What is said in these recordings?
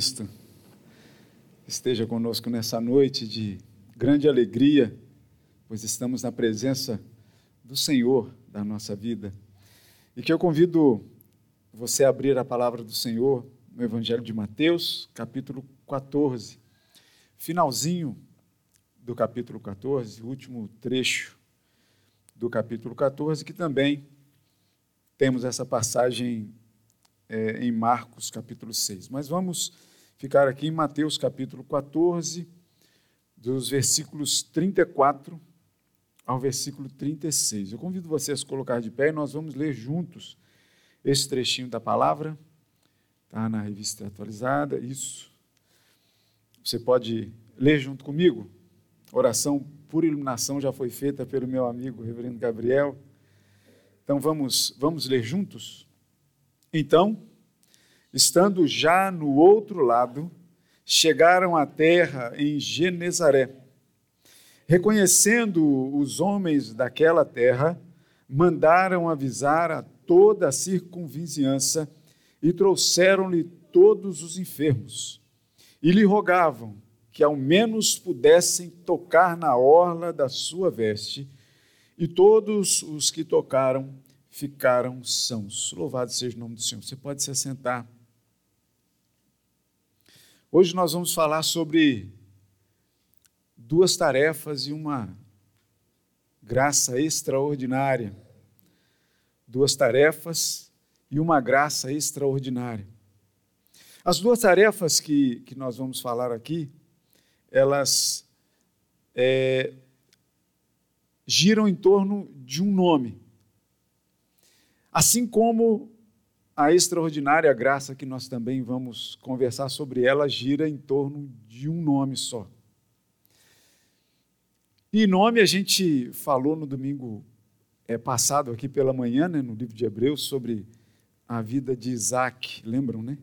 Cristo esteja conosco nessa noite de grande alegria, pois estamos na presença do Senhor da nossa vida. E que eu convido você a abrir a palavra do Senhor no Evangelho de Mateus, capítulo 14, finalzinho do capítulo 14, último trecho do capítulo 14, que também temos essa passagem é, em Marcos, capítulo 6. Mas vamos ficar aqui em Mateus capítulo 14, dos versículos 34 ao versículo 36. Eu convido vocês a colocar de pé e nós vamos ler juntos esse trechinho da palavra. Está na revista atualizada, isso. Você pode ler junto comigo. Oração por iluminação já foi feita pelo meu amigo reverendo Gabriel. Então vamos, vamos ler juntos? Então, estando já no outro lado, chegaram à terra em Genezaré. Reconhecendo os homens daquela terra, mandaram avisar a toda a circunvizinhança e trouxeram-lhe todos os enfermos. E lhe rogavam que ao menos pudessem tocar na orla da sua veste, e todos os que tocaram ficaram sãos. Louvado seja o nome do Senhor. Você pode se assentar. Hoje nós vamos falar sobre duas tarefas e uma graça extraordinária. Duas tarefas e uma graça extraordinária. As duas tarefas que, que nós vamos falar aqui, elas é, giram em torno de um nome. Assim como a extraordinária graça que nós também vamos conversar sobre ela gira em torno de um nome só. E nome a gente falou no domingo é, passado aqui pela manhã, né, no livro de Hebreus, sobre a vida de Isaac, lembram, né?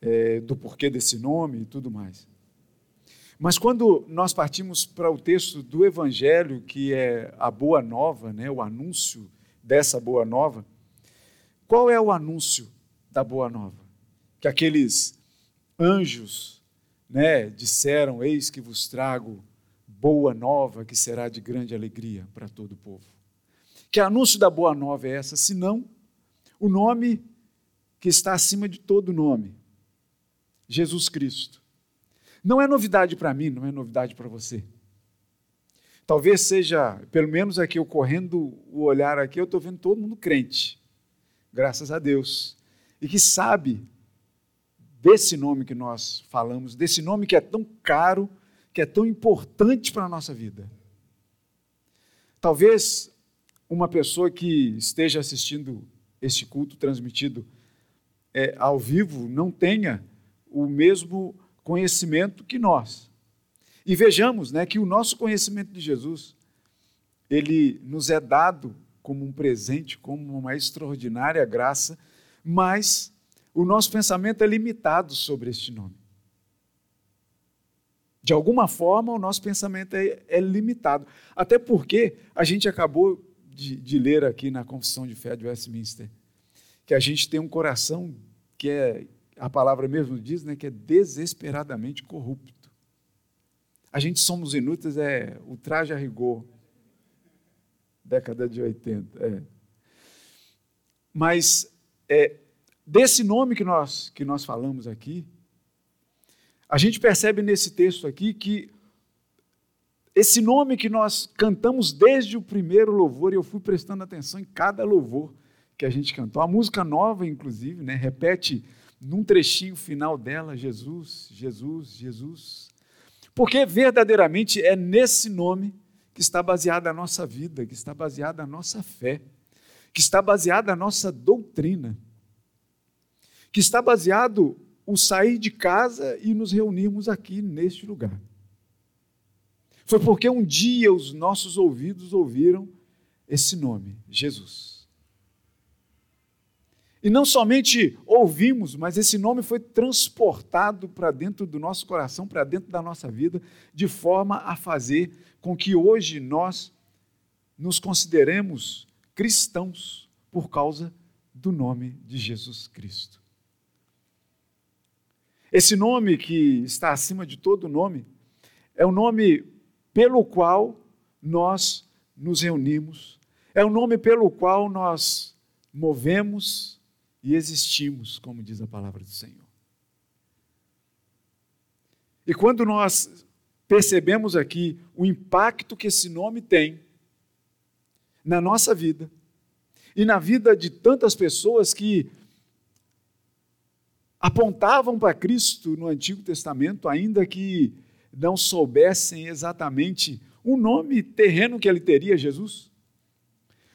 É, do porquê desse nome e tudo mais. Mas quando nós partimos para o texto do Evangelho, que é a boa nova, né, o anúncio dessa boa nova, qual é o anúncio da boa nova? Que aqueles anjos né, disseram: Eis que vos trago boa nova que será de grande alegria para todo o povo. Que anúncio da boa nova é essa, senão o nome que está acima de todo nome, Jesus Cristo. Não é novidade para mim, não é novidade para você. Talvez seja, pelo menos aqui correndo o olhar aqui, eu estou vendo todo mundo crente graças a Deus, e que sabe desse nome que nós falamos, desse nome que é tão caro, que é tão importante para a nossa vida. Talvez uma pessoa que esteja assistindo este culto transmitido é, ao vivo não tenha o mesmo conhecimento que nós. E vejamos né, que o nosso conhecimento de Jesus, ele nos é dado como um presente, como uma extraordinária graça, mas o nosso pensamento é limitado sobre este nome. De alguma forma, o nosso pensamento é, é limitado. Até porque a gente acabou de, de, ler aqui na Confissão de Fé de Westminster que a gente tem um coração que é, a palavra mesmo diz, né, que é desesperadamente corrupto. A gente somos inúteis, é o traje a rigor década de 80. É. Mas é, desse nome que nós, que nós falamos aqui, a gente percebe nesse texto aqui que esse nome que nós cantamos desde o primeiro louvor, e eu fui prestando atenção em cada louvor que a gente cantou, a música nova, inclusive, né, repete num trechinho final dela, Jesus, Jesus, Jesus. Porque verdadeiramente é nesse nome que está baseada a nossa vida, que está baseada a nossa fé, que está baseada a nossa doutrina, que está baseado o sair de casa e nos reunirmos aqui neste lugar. Foi porque um dia os nossos ouvidos ouviram esse nome, Jesus. E não somente ouvimos, mas esse nome foi transportado para dentro do nosso coração, para dentro da nossa vida, de forma a fazer com que hoje nós nos consideremos cristãos por causa do nome de Jesus Cristo. Esse nome que está acima de todo nome é o nome pelo qual nós nos reunimos, é o nome pelo qual nós movemos e existimos, como diz a palavra do Senhor. E quando nós percebemos aqui o impacto que esse nome tem na nossa vida e na vida de tantas pessoas que apontavam para Cristo no Antigo Testamento, ainda que não soubessem exatamente o nome terreno que ele teria, Jesus.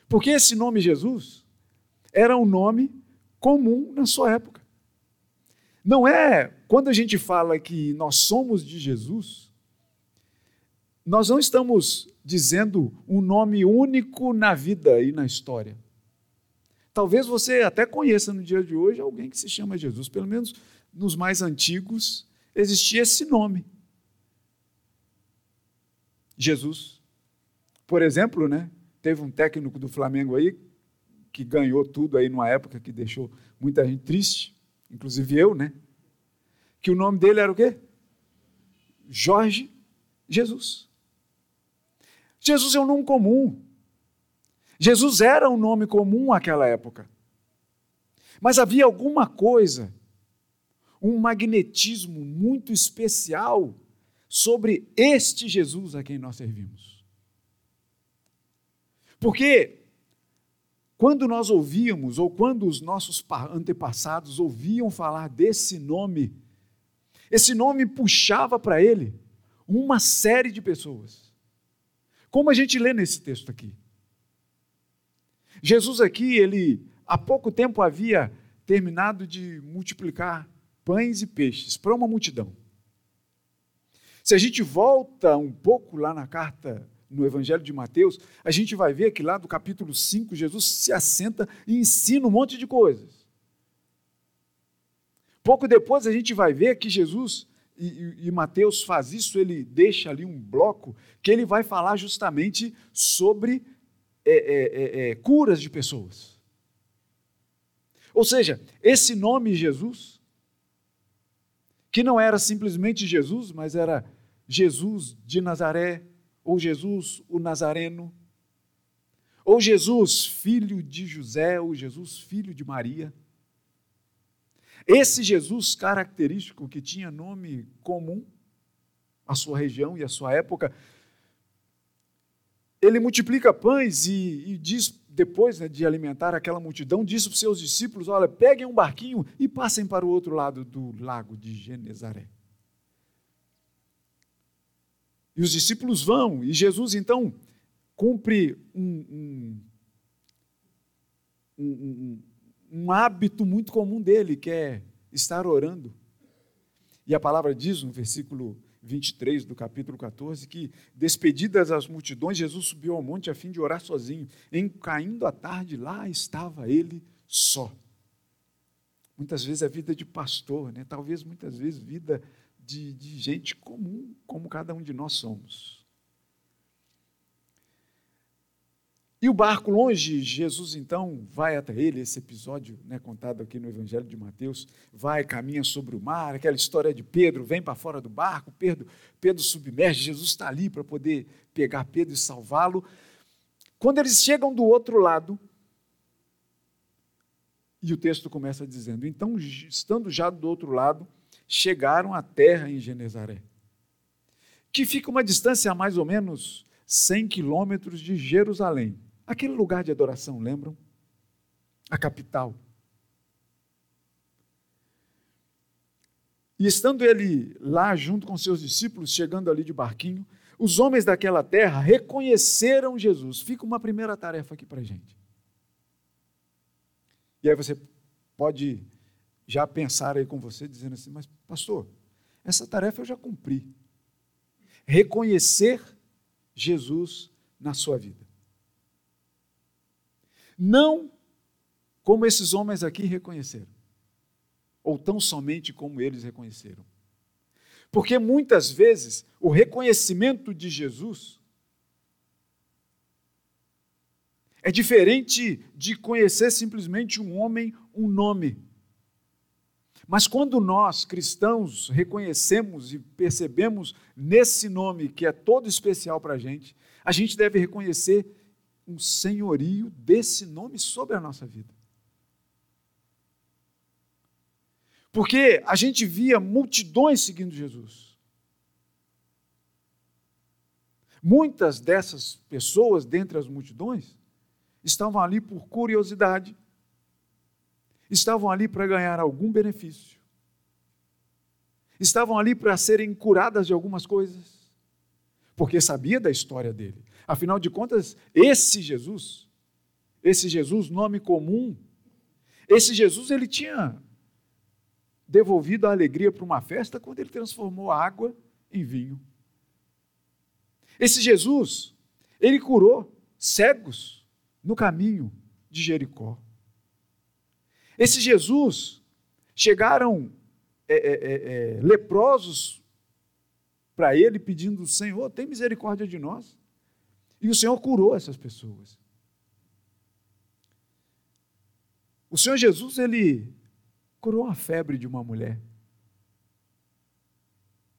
Porque esse nome Jesus era um nome comum na sua época. Não é, quando a gente fala que nós somos de Jesus, nós não estamos dizendo um nome único na vida e na história. Talvez você até conheça no dia de hoje alguém que se chama Jesus, pelo menos nos mais antigos existia esse nome. Jesus. Por exemplo, né, teve um técnico do Flamengo aí que ganhou tudo aí numa época que deixou muita gente triste, inclusive eu, né? Que o nome dele era o quê? Jorge Jesus. Jesus é um nome comum. Jesus era um nome comum naquela época. Mas havia alguma coisa, um magnetismo muito especial sobre este Jesus a quem nós servimos. Porque quando nós ouvíamos, ou quando os nossos antepassados ouviam falar desse nome, esse nome puxava para ele uma série de pessoas. Como a gente lê nesse texto aqui. Jesus aqui, ele há pouco tempo havia terminado de multiplicar pães e peixes para uma multidão. Se a gente volta um pouco lá na carta, no Evangelho de Mateus, a gente vai ver que lá do capítulo 5, Jesus se assenta e ensina um monte de coisas. Pouco depois a gente vai ver que Jesus, e, e, Mateus faz isso, ele deixa ali um bloco, que ele vai falar justamente sobre é, é, é, é, curas de pessoas. Ou seja, esse nome Jesus, que não era simplesmente Jesus, mas era Jesus de Nazaré, ou Jesus o Nazareno, ou Jesus filho de José, ou Jesus filho de Maria. Esse Jesus característico que tinha nome comum à sua região e à sua época, ele multiplica pães e, e diz, depois né, de alimentar aquela multidão, disse para os seus discípulos: Olha, peguem um barquinho e passem para o outro lado do lago de Genezaré. E os discípulos vão, e Jesus então cumpre um, um, um, um hábito muito comum dele, que é estar orando. E a palavra diz no versículo 23 do capítulo 14, que, despedidas as multidões, Jesus subiu ao monte a fim de orar sozinho. Em caindo a tarde, lá estava ele só. Muitas vezes é vida de pastor, né? talvez muitas vezes vida de, de gente comum, como cada um de nós somos. E o barco longe, Jesus então vai até ele, esse episódio né, contado aqui no Evangelho de Mateus, vai, caminha sobre o mar, aquela história de Pedro, vem para fora do barco, Pedro, Pedro submerge, Jesus está ali para poder pegar Pedro e salvá-lo. Quando eles chegam do outro lado, e o texto começa dizendo: Então, estando já do outro lado, chegaram à terra em Genezaré, que fica uma distância a mais ou menos 100 quilômetros de Jerusalém. Aquele lugar de adoração, lembram? A capital. E estando ele lá junto com seus discípulos, chegando ali de barquinho, os homens daquela terra reconheceram Jesus. Fica uma primeira tarefa aqui para gente. E aí você pode já pensar aí com você, dizendo assim: Mas, pastor, essa tarefa eu já cumpri. Reconhecer Jesus na sua vida. Não como esses homens aqui reconheceram, ou tão somente como eles reconheceram. Porque muitas vezes o reconhecimento de Jesus é diferente de conhecer simplesmente um homem, um nome. Mas quando nós, cristãos, reconhecemos e percebemos nesse nome que é todo especial para a gente, a gente deve reconhecer um senhorio desse nome sobre a nossa vida. Porque a gente via multidões seguindo Jesus. Muitas dessas pessoas, dentre as multidões, estavam ali por curiosidade, estavam ali para ganhar algum benefício, estavam ali para serem curadas de algumas coisas, porque sabia da história dele. Afinal de contas, esse Jesus, esse Jesus, nome comum, esse Jesus, ele tinha devolvido a alegria para uma festa quando ele transformou água em vinho. Esse Jesus, ele curou cegos no caminho de Jericó. Esse Jesus, chegaram é, é, é, é leprosos para ele pedindo: Senhor, tem misericórdia de nós. E o Senhor curou essas pessoas. O Senhor Jesus, ele curou a febre de uma mulher.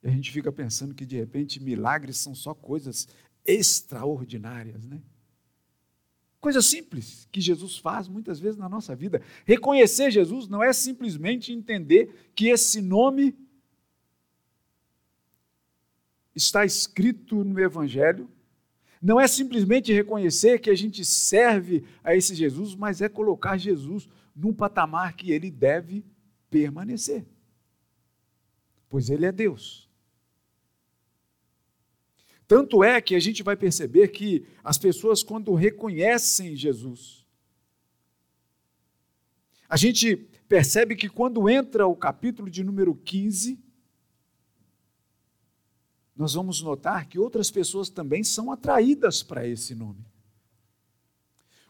E a gente fica pensando que de repente milagres são só coisas extraordinárias, né? Coisa simples que Jesus faz muitas vezes na nossa vida. Reconhecer Jesus não é simplesmente entender que esse nome está escrito no Evangelho. Não é simplesmente reconhecer que a gente serve a esse Jesus, mas é colocar Jesus num patamar que ele deve permanecer. Pois ele é Deus. Tanto é que a gente vai perceber que as pessoas, quando reconhecem Jesus, a gente percebe que quando entra o capítulo de número 15, nós vamos notar que outras pessoas também são atraídas para esse nome.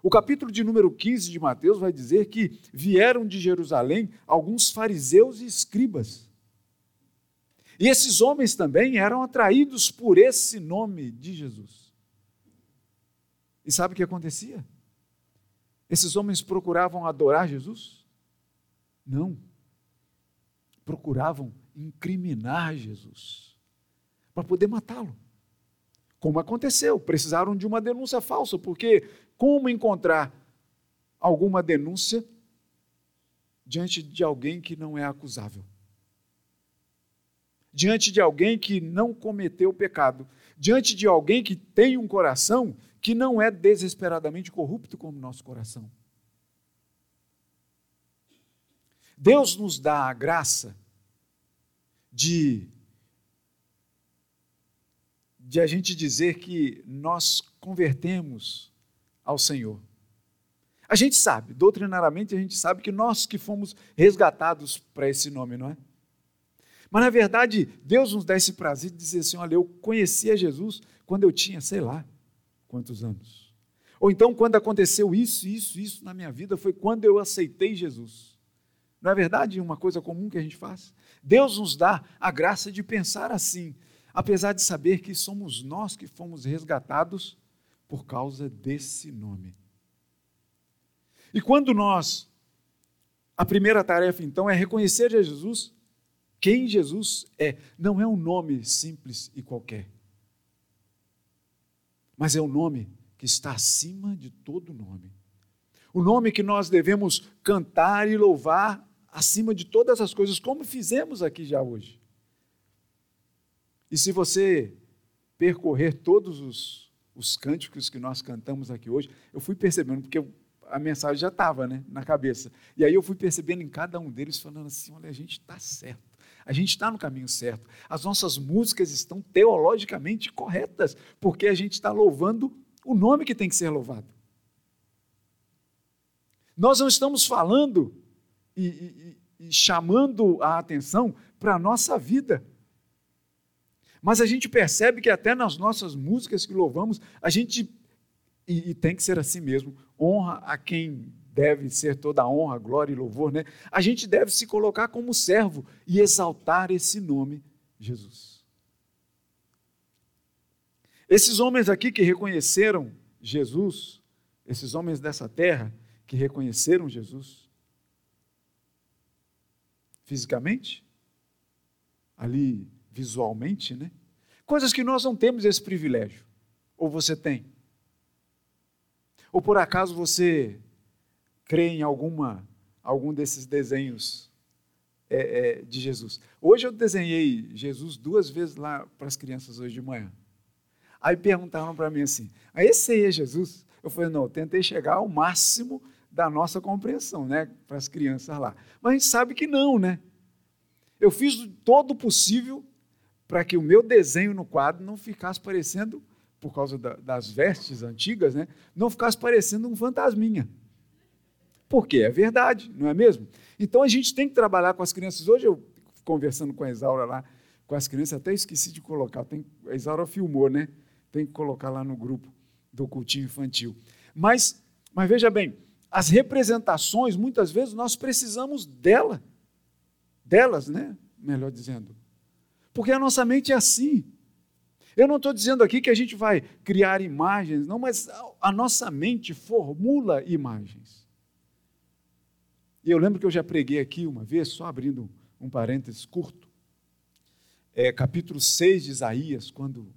O capítulo de número 15 de Mateus vai dizer que vieram de Jerusalém alguns fariseus e escribas e esses homens também eram atraídos por esse nome de Jesus. E sabe o que acontecia? Esses homens procuravam adorar Jesus? Não. Procuravam incriminar Jesus para poder matá-lo. Como aconteceu, precisaram de uma denúncia falsa, porque como encontrar alguma denúncia diante de alguém que não é acusável? Diante de alguém que não cometeu pecado, diante de alguém que tem um coração que não é desesperadamente corrupto como nosso coração. Deus nos dá a graça de de a gente dizer que nós convertemos ao Senhor. A gente sabe, doutrinariamente a gente sabe que nós que fomos resgatados para esse nome, não é? Mas na verdade, Deus nos dá esse prazer de dizer assim: olha, eu conheci a Jesus quando eu tinha, sei lá, quantos anos. Ou então, quando aconteceu isso, isso, isso na minha vida, foi quando eu aceitei Jesus. Não é verdade uma coisa comum que a gente faz? Deus nos dá a graça de pensar assim, apesar de saber que somos nós que fomos resgatados por causa desse nome. E quando nós, a primeira tarefa então é reconhecer Jesus quem Jesus é. Não é um nome simples e qualquer, mas é um nome que está acima de todo nome. O nome que nós devemos cantar e louvar acima de todas as coisas, como fizemos aqui já hoje. E se você percorrer todos os, os cânticos que nós cantamos aqui hoje, eu fui percebendo, porque a mensagem já estava né, na cabeça. E aí eu fui percebendo em cada um deles, falando assim: olha, a gente está certo. A gente está no caminho certo. As nossas músicas estão teologicamente corretas, porque a gente está louvando o nome que tem que ser louvado. Nós não estamos falando e, e, e chamando a atenção para a nossa vida. Mas a gente percebe que até nas nossas músicas que louvamos, a gente, e, e tem que ser assim mesmo, honra a quem deve ser toda honra, glória e louvor, né? A gente deve se colocar como servo e exaltar esse nome, Jesus. Esses homens aqui que reconheceram Jesus, esses homens dessa terra que reconheceram Jesus, fisicamente, ali visualmente, né? Coisas que nós não temos esse privilégio. Ou você tem? Ou por acaso você crê em alguma, algum desses desenhos é, é, de Jesus? Hoje eu desenhei Jesus duas vezes lá para as crianças hoje de manhã. Aí perguntaram para mim assim: ah, esse aí é Jesus? Eu falei: não, eu tentei chegar ao máximo da nossa compreensão, né, para as crianças lá. Mas a gente sabe que não, né? Eu fiz todo o possível para que o meu desenho no quadro não ficasse parecendo, por causa da, das vestes antigas, né, não ficasse parecendo um fantasminha. Porque é verdade, não é mesmo? Então a gente tem que trabalhar com as crianças. Hoje eu conversando com a Isaura lá, com as crianças, até esqueci de colocar. Tem, a Isaura filmou, né? Tem que colocar lá no grupo do cultinho infantil. Mas, mas veja bem, as representações, muitas vezes, nós precisamos dela, delas, né? Melhor dizendo. Porque a nossa mente é assim. Eu não estou dizendo aqui que a gente vai criar imagens, não, mas a nossa mente formula imagens. E eu lembro que eu já preguei aqui uma vez, só abrindo um parênteses curto, é, capítulo 6 de Isaías, quando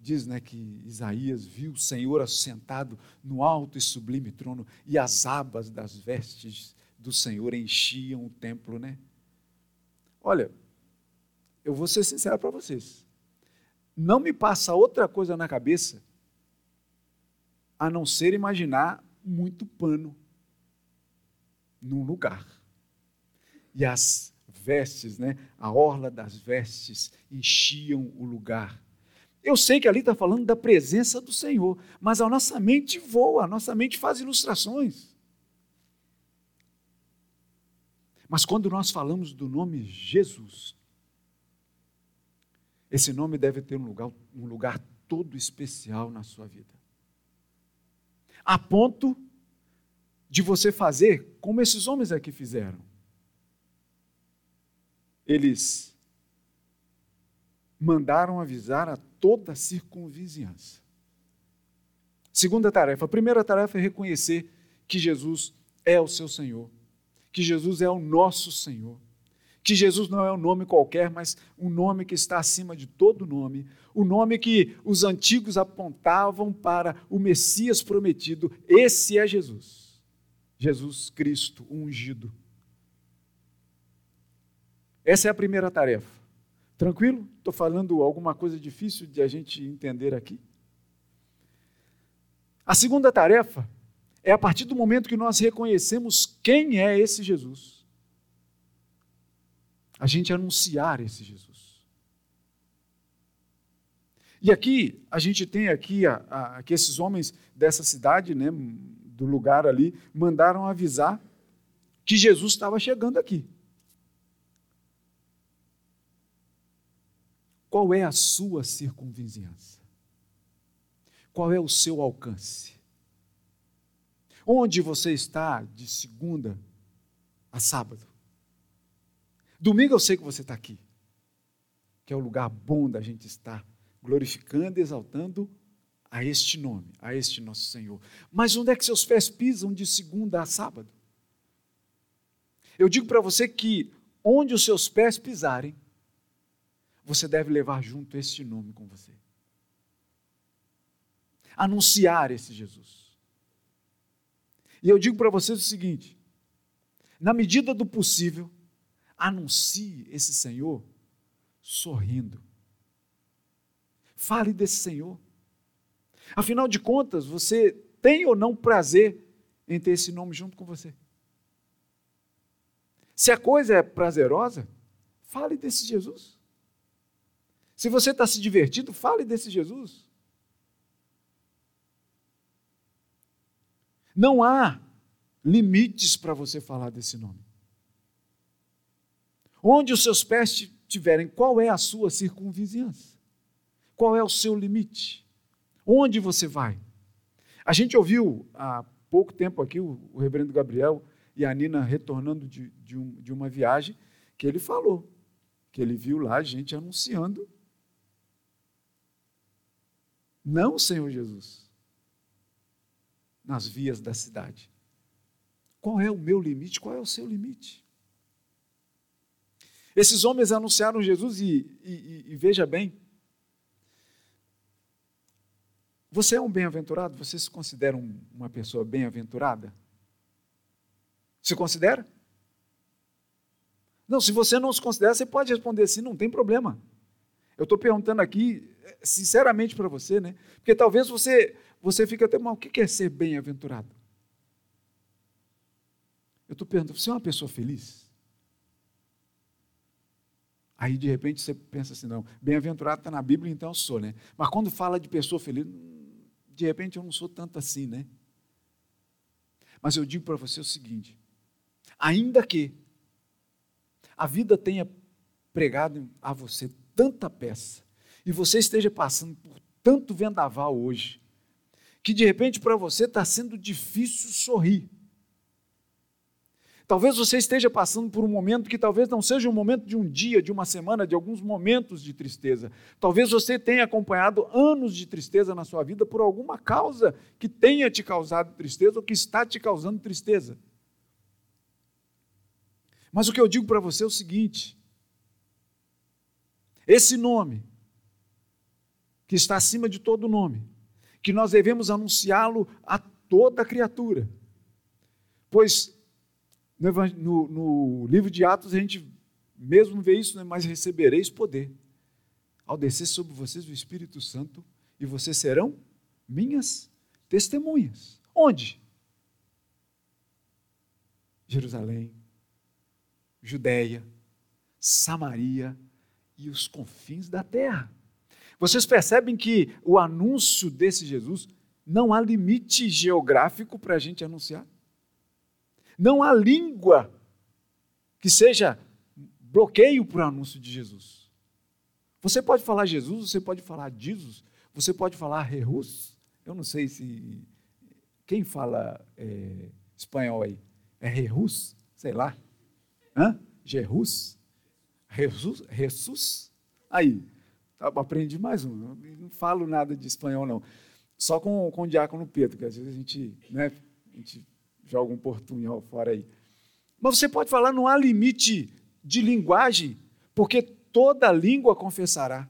diz né, que Isaías viu o Senhor assentado no alto e sublime trono, e as abas das vestes do Senhor enchiam o templo, né? Olha, eu vou ser sincero para vocês. Não me passa outra coisa na cabeça a não ser imaginar muito pano num lugar. E as vestes, né, a orla das vestes enchiam o lugar. Eu sei que ali está falando da presença do Senhor, mas a nossa mente voa, a nossa mente faz ilustrações. Mas quando nós falamos do nome Jesus, esse nome deve ter um lugar, um lugar todo especial na sua vida. A ponto de você fazer como esses homens aqui fizeram. Eles mandaram avisar a toda a circunvizinhança. Segunda tarefa. A primeira tarefa é reconhecer que Jesus é o seu Senhor, que Jesus é o nosso Senhor, que Jesus não é um nome qualquer, mas um nome que está acima de todo nome, o nome que os antigos apontavam para o Messias prometido. Esse é Jesus. Jesus Cristo ungido. Essa é a primeira tarefa. Tranquilo? Estou falando alguma coisa difícil de a gente entender aqui? A segunda tarefa é a partir do momento que nós reconhecemos quem é esse Jesus, a gente anunciar esse Jesus. E aqui, a gente tem aqui a, a, esses homens dessa cidade, né, do lugar ali, mandaram avisar que Jesus estava chegando aqui. Qual é a sua circunvizinhança? Qual é o seu alcance? Onde você está de segunda a sábado? Domingo eu sei que você está aqui, que é o lugar bom da gente estar glorificando e exaltando a este nome, a este nosso Senhor. Mas onde é que seus pés pisam de segunda a sábado? Eu digo para você que onde os seus pés pisarem, você deve levar junto este nome com você. Anunciar esse Jesus. E eu digo para vocês o seguinte: na medida do possível, anuncie esse Senhor sorrindo. Fale desse Senhor. Afinal de contas, você tem ou não prazer em ter esse nome junto com você? Se a coisa é prazerosa, fale desse Jesus. Se você está se divertindo, fale desse Jesus. Não há limites para você falar desse nome. Onde os seus pés estiverem, qual é a sua circunvizinhança? Qual é o seu limite? Onde você vai? A gente ouviu há pouco tempo aqui o, o reverendo Gabriel e a Nina retornando de, de, um, de uma viagem, que ele falou que ele viu lá gente anunciando não, Senhor Jesus, nas vias da cidade. Qual é o meu limite? Qual é o seu limite? Esses homens anunciaram Jesus e, e, e veja bem, você é um bem-aventurado? Você se considera um, uma pessoa bem-aventurada? Se considera? Não, se você não se considera, você pode responder assim, não tem problema. Eu estou perguntando aqui, sinceramente para você, né? Porque talvez você, você fique até mal. O que é ser bem-aventurado? Eu estou perguntando, você é uma pessoa feliz? Aí, de repente, você pensa assim, não, bem-aventurado está na Bíblia, então eu sou, né? Mas quando fala de pessoa feliz, de repente eu não sou tanto assim, né? Mas eu digo para você o seguinte: ainda que a vida tenha pregado a você tanta peça, e você esteja passando por tanto vendaval hoje, que de repente para você está sendo difícil sorrir. Talvez você esteja passando por um momento que talvez não seja um momento de um dia, de uma semana, de alguns momentos de tristeza. Talvez você tenha acompanhado anos de tristeza na sua vida por alguma causa que tenha te causado tristeza ou que está te causando tristeza. Mas o que eu digo para você é o seguinte: esse nome, que está acima de todo nome, que nós devemos anunciá-lo a toda criatura, pois no, no, livro de Atos a gente mesmo vê isso, né? mas recebereis poder ao descer sobre vocês o Espírito Santo e vocês serão minhas testemunhas. Onde? Jerusalém, Judéia, Samaria e os confins da terra. Vocês percebem que o anúncio desse Jesus não há limite geográfico para a gente anunciar? Não há língua que seja bloqueio para o anúncio de Jesus. Você pode falar Jesus, você pode falar Jesus, você pode falar Jesus. Eu não sei se. Quem fala é, espanhol aí? É Jesus? Sei lá. Hã? Jesus? Jesus? Jesus? Aí, tá, aprendi mais um. Não falo nada de espanhol, não. Só com, com o diácono Pedro, que às vezes a gente, né, a gente joga um portunhol fora aí. Mas você pode falar, não há limite de linguagem, porque toda língua confessará,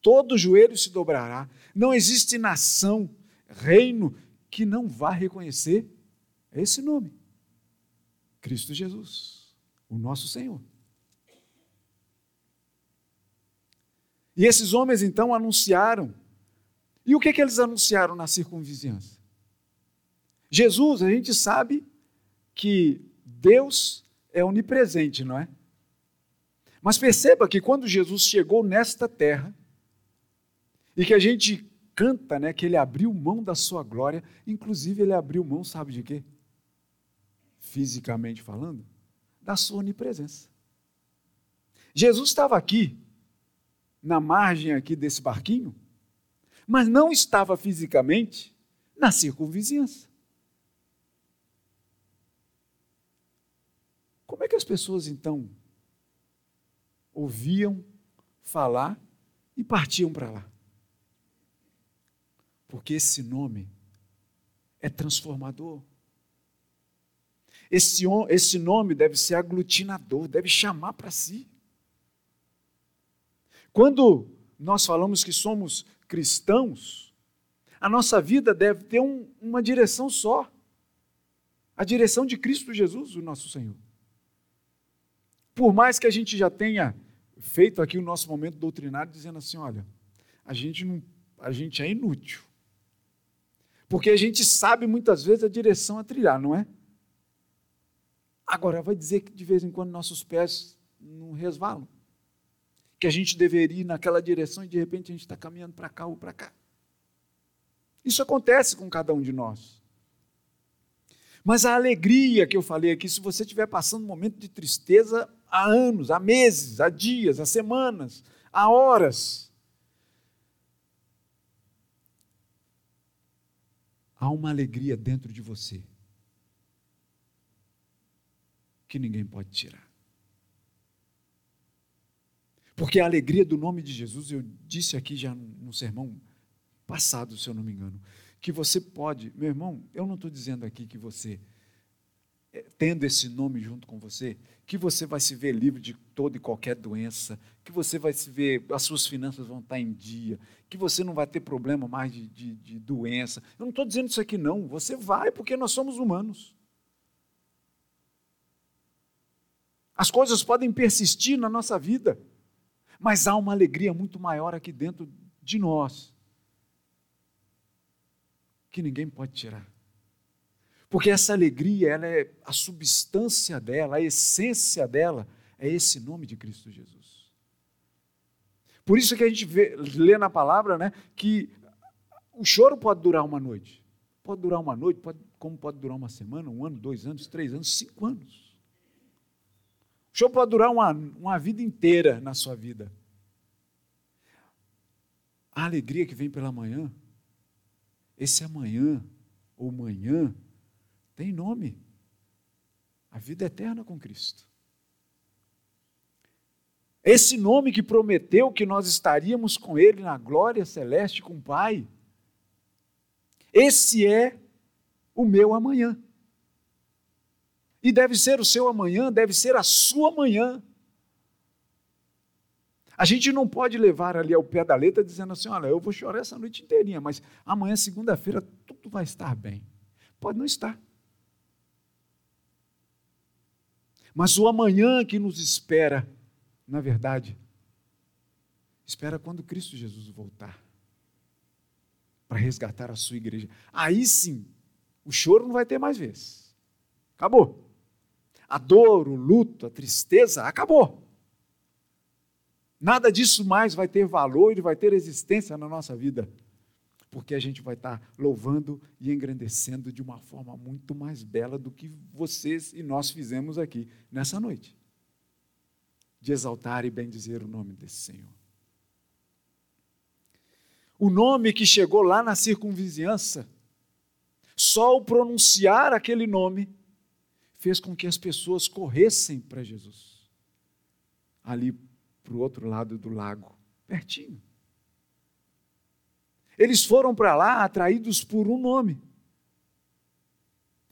todo joelho se dobrará. Não existe nação, reino que não vá reconhecer esse nome: Cristo Jesus, o nosso Senhor. E esses homens então anunciaram. E o que, que eles anunciaram na circunvizinhança? Jesus, a gente sabe que Deus é onipresente, não é? Mas perceba que quando Jesus chegou nesta terra, e que a gente canta, né, que ele abriu mão da sua glória, inclusive ele abriu mão, sabe de quê? Fisicamente falando, da sua onipresença. Jesus estava aqui, na margem aqui desse barquinho, mas não estava fisicamente na circunvizinhança. Como é que as pessoas então ouviam falar e partiam para lá? Porque esse nome é transformador. Esse, esse nome deve ser aglutinador, deve chamar para si. Quando nós falamos que somos cristãos, a nossa vida deve ter um, uma direção só a direção de Cristo Jesus, o nosso Senhor. Por mais que a gente já tenha feito aqui o nosso momento doutrinário dizendo assim, olha, a gente não, a gente é inútil. Porque a gente sabe muitas vezes a direção a trilhar, não é? Agora vai dizer que de vez em quando nossos pés não resvalam que a gente deveria ir naquela direção e de repente a gente está caminhando para cá ou para cá. Isso acontece com cada um de nós. Mas a alegria que eu falei aqui, se você estiver passando um momento de tristeza há anos, há meses, há dias, há semanas, há horas, há uma alegria dentro de você que ninguém pode tirar. Porque a alegria do nome de Jesus, eu disse aqui já no sermão passado, se eu não me engano, que você pode, meu irmão, eu não estou dizendo aqui que você eh, tendo esse nome junto com você, que você vai se ver livre de toda e qualquer doença, que você vai se ver, as suas finanças vão estar em dia, que você não vai ter problema mais de, de, de doença. Eu não estou dizendo isso aqui, não. Você vai porque nós somos humanos. As coisas podem persistir na nossa vida, mas há uma alegria muito maior aqui dentro de nós que ninguém pode tirar. Porque essa alegria, ela é a substância dela, a essência dela é esse nome de Cristo Jesus. Por isso que a gente vê, lê na palavra, né, que o choro pode durar uma noite. Pode durar uma noite, pode, como pode durar uma semana, um ano, dois anos, três anos, cinco anos. O choro pode durar uma, uma vida inteira na sua vida. A alegria que vem pela manhã, esse amanhã ou manhã, tem nome. A vida eterna com Cristo. Esse nome que prometeu que nós estaríamos com Ele na glória celeste com o Pai. Esse é o meu amanhã. E deve ser o seu amanhã, deve ser a sua manhã. A gente não pode levar ali ao pé da letra dizendo assim: olha, eu vou chorar essa noite inteirinha, mas amanhã, segunda-feira, tudo vai estar bem. Pode não estar. Mas o amanhã que nos espera, na verdade, espera quando Cristo Jesus voltar para resgatar a sua igreja. Aí sim, o choro não vai ter mais vez. Acabou. A dor, o luto, a tristeza, acabou. Nada disso mais vai ter valor e vai ter existência na nossa vida, porque a gente vai estar louvando e engrandecendo de uma forma muito mais bela do que vocês e nós fizemos aqui nessa noite. De exaltar e bendizer o nome desse Senhor. O nome que chegou lá na circunvizinhança, só o pronunciar aquele nome fez com que as pessoas corressem para Jesus. Ali para o outro lado do lago, pertinho. Eles foram para lá atraídos por um nome.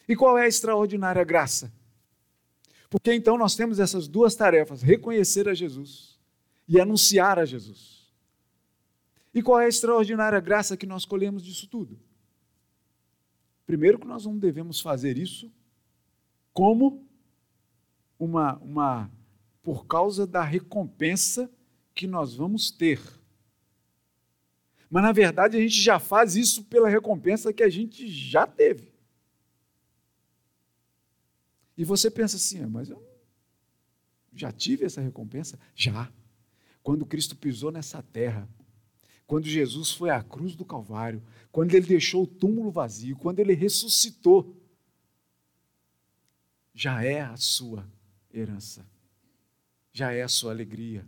E qual é a extraordinária graça? Porque então nós temos essas duas tarefas: reconhecer a Jesus e anunciar a Jesus. E qual é a extraordinária graça que nós colhemos disso tudo? Primeiro, que nós não devemos fazer isso como uma, uma por causa da recompensa que nós vamos ter. Mas na verdade a gente já faz isso pela recompensa que a gente já teve. E você pensa assim, ah, mas eu já tive essa recompensa? Já. Quando Cristo pisou nessa terra, quando Jesus foi à cruz do Calvário, quando ele deixou o túmulo vazio, quando ele ressuscitou, já é a sua herança já é a sua alegria,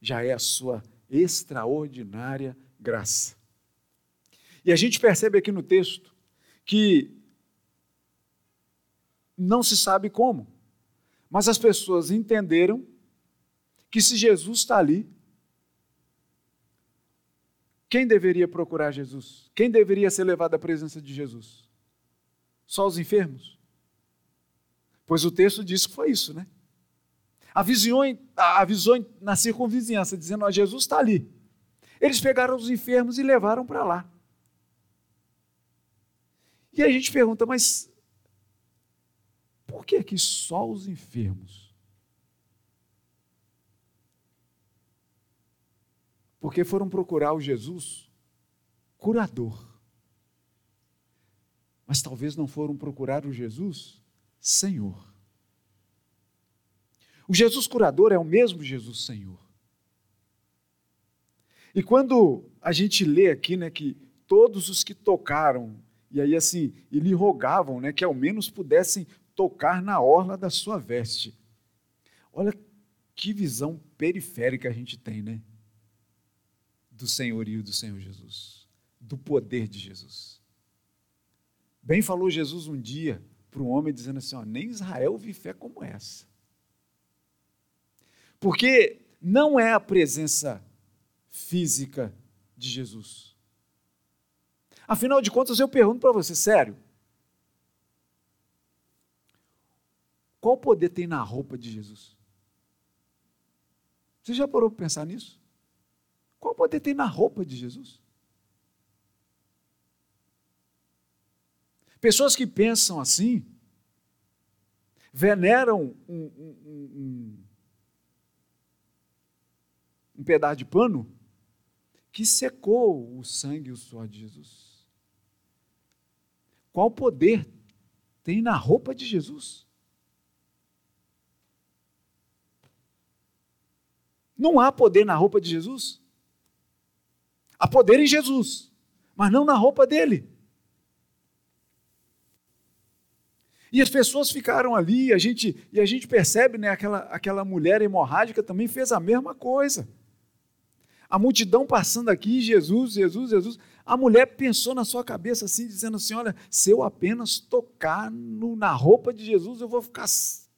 já é a sua extraordinária graça. E a gente percebe aqui no texto que não se sabe como, mas as pessoas entenderam que se Jesus está ali, quem deveria procurar Jesus? Quem deveria ser levado à presença de Jesus? Só os enfermos? Pois o texto diz que foi isso, né? avisou, avisou na circunvizinhança, dizendo: ó, Jesus está ali. Eles pegaram os enfermos e levaram para lá. E a gente pergunta, mas por que, que só os enfermos? Porque foram procurar o Jesus curador. Mas talvez não foram procurar o Jesus Senhor. O Jesus curador é o mesmo Jesus Senhor. E quando a gente lê aqui, né, que todos os que tocaram, e aí assim, e lhe rogavam, né, que ao menos pudessem tocar na orla da sua veste. Olha que visão periférica a gente tem, né? Do senhorio do Senhor Jesus, do poder de Jesus. Bem falou Jesus um dia para um homem dizendo assim: ó, nem Israel vive fé como essa. Porque não é a presença física de Jesus. Afinal de contas, eu pergunto para você, sério. Qual poder tem na roupa de Jesus? Você já parou para pensar nisso? Qual poder tem na roupa de Jesus? Pessoas que pensam assim veneram um, um, um, um pedaço de pano que secou o sangue e o suor de Jesus. Qual poder tem na roupa de Jesus? Não há poder na roupa de Jesus. Há poder em Jesus, mas não na roupa dele. E as pessoas ficaram ali, a gente, e a gente percebe, né, aquela, aquela mulher hemorrágica também fez a mesma coisa. A multidão passando aqui, Jesus, Jesus, Jesus. A mulher pensou na sua cabeça assim, dizendo assim: Olha, se eu apenas tocar no, na roupa de Jesus, eu vou ficar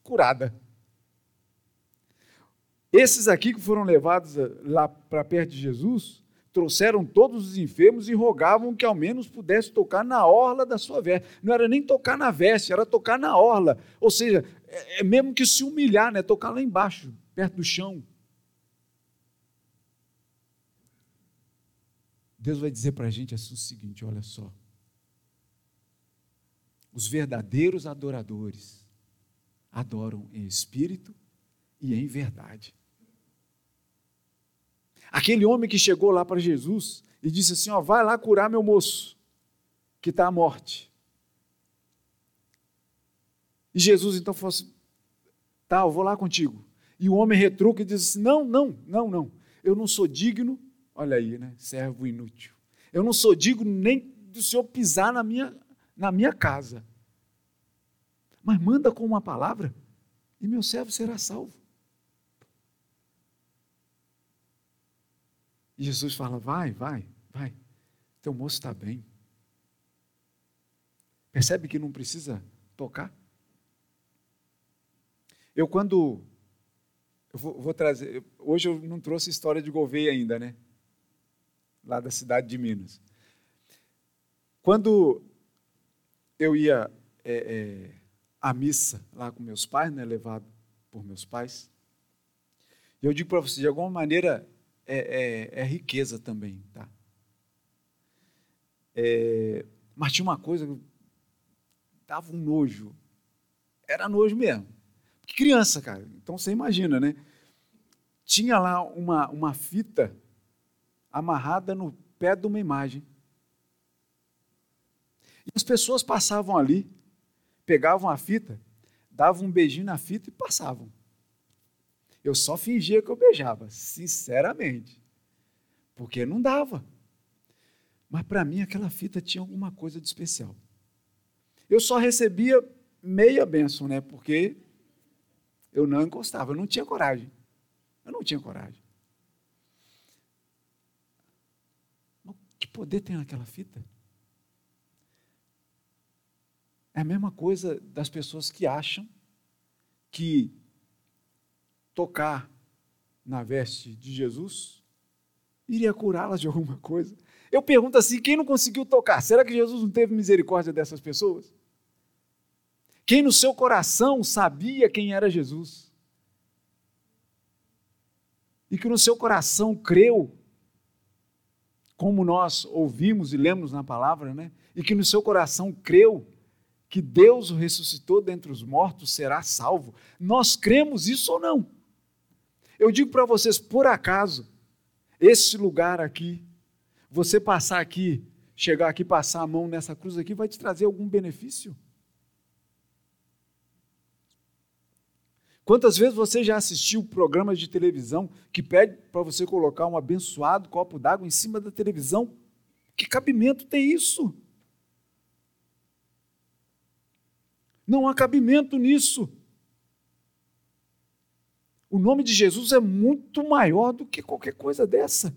curada. Esses aqui que foram levados eh, lá para perto de Jesus, trouxeram todos os enfermos e rogavam que ao menos pudesse tocar na orla da sua veste. Não era nem tocar na veste, era tocar na orla. Ou seja, é, é mesmo que se humilhar, né? tocar lá embaixo, perto do chão. Deus vai dizer para a gente assim, o seguinte: olha só. Os verdadeiros adoradores adoram em espírito e em verdade. Aquele homem que chegou lá para Jesus e disse assim: ó, vai lá curar meu moço, que está à morte. E Jesus então falou assim: tá, eu vou lá contigo. E o homem retruca e diz assim: não, não, não, não, eu não sou digno, olha aí, né, servo inútil. Eu não sou digno nem do Senhor pisar na minha, na minha casa. Mas manda com uma palavra e meu servo será salvo. E Jesus fala: vai, vai, vai. Teu moço está bem. Percebe que não precisa tocar? Eu, quando. Eu vou, vou trazer. Hoje eu não trouxe história de Gouveia ainda, né? Lá da cidade de Minas. Quando eu ia é, é, à missa lá com meus pais, né, levado por meus pais, eu digo para vocês, de alguma maneira, é, é, é riqueza também, tá? É, mas tinha uma coisa que dava um nojo. Era nojo mesmo. Criança, cara. Então você imagina, né? Tinha lá uma, uma fita amarrada no pé de uma imagem. E as pessoas passavam ali, pegavam a fita, davam um beijinho na fita e passavam. Eu só fingia que eu beijava, sinceramente. Porque não dava. Mas para mim aquela fita tinha alguma coisa de especial. Eu só recebia meia benção, né? Porque eu não encostava, eu não tinha coragem. Eu não tinha coragem. Mas que poder tem naquela fita? É a mesma coisa das pessoas que acham que tocar na veste de Jesus, iria curá-las de alguma coisa. Eu pergunto assim: quem não conseguiu tocar? Será que Jesus não teve misericórdia dessas pessoas? Quem no seu coração sabia quem era Jesus? E que no seu coração creu, como nós ouvimos e lemos na palavra, né? E que no seu coração creu que Deus o ressuscitou dentre os mortos, será salvo. Nós cremos isso ou não? Eu digo para vocês, por acaso, esse lugar aqui, você passar aqui, chegar aqui, passar a mão nessa cruz aqui, vai te trazer algum benefício? Quantas vezes você já assistiu programas de televisão que pede para você colocar um abençoado copo d'água em cima da televisão? Que cabimento tem isso? Não há cabimento nisso. O nome de Jesus é muito maior do que qualquer coisa dessa.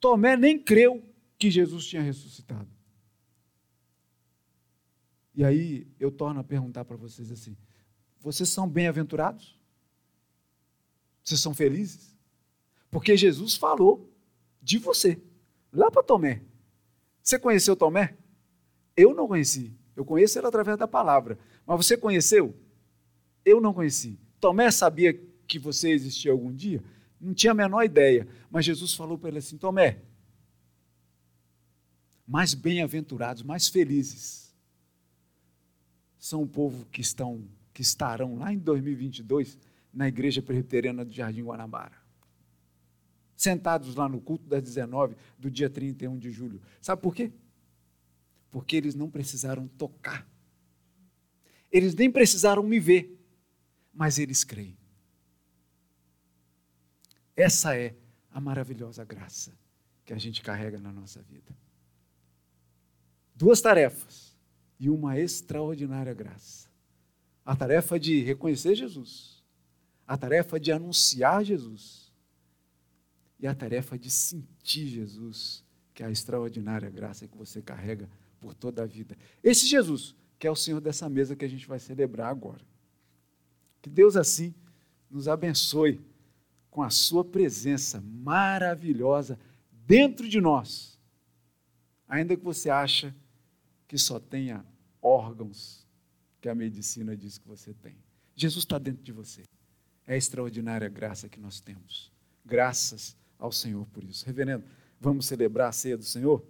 Tomé nem creu que Jesus tinha ressuscitado. E aí eu torno a perguntar para vocês assim: vocês são bem-aventurados? Vocês são felizes? Porque Jesus falou de você, lá para Tomé. Você conheceu Tomé? Eu não conheci. Eu conheço ele através da palavra. Mas você conheceu? Eu não conheci. Tomé sabia que você existia algum dia? Não tinha a menor ideia. Mas Jesus falou para ele assim: Tomé, mais bem-aventurados, mais felizes são o povo que estão que estarão lá em 2022 na igreja presbiteriana do Jardim Guanabara. Sentados lá no culto das 19 do dia 31 de julho. Sabe por quê? Porque eles não precisaram tocar. Eles nem precisaram me ver, mas eles creem. Essa é a maravilhosa graça que a gente carrega na nossa vida. Duas tarefas e uma extraordinária graça. A tarefa de reconhecer Jesus, a tarefa de anunciar Jesus e a tarefa de sentir Jesus, que é a extraordinária graça que você carrega por toda a vida. Esse Jesus, que é o Senhor dessa mesa que a gente vai celebrar agora. Que Deus assim nos abençoe com a sua presença maravilhosa dentro de nós. Ainda que você acha que só tenha órgãos que a medicina diz que você tem. Jesus está dentro de você. É a extraordinária graça que nós temos. Graças ao Senhor por isso. Reverendo, vamos celebrar a ceia do Senhor?